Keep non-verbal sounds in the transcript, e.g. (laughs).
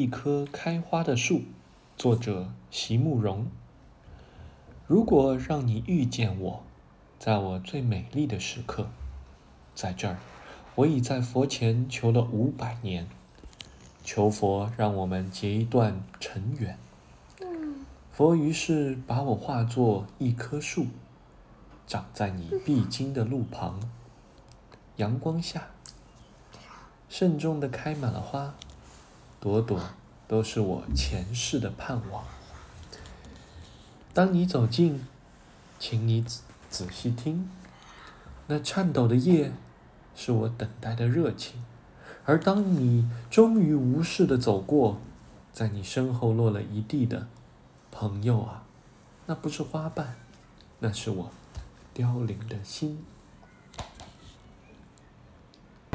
一棵开花的树，作者席慕容。如果让你遇见我，在我最美丽的时刻，在这儿，我已在佛前求了五百年，求佛让我们结一段尘缘。佛于是把我化作一棵树，长在你必 (laughs) 经的路旁，阳光下，慎重的开满了花。朵朵都是我前世的盼望。当你走近，请你仔仔细听，那颤抖的叶，是我等待的热情。而当你终于无视的走过，在你身后落了一地的朋友啊，那不是花瓣，那是我凋零的心。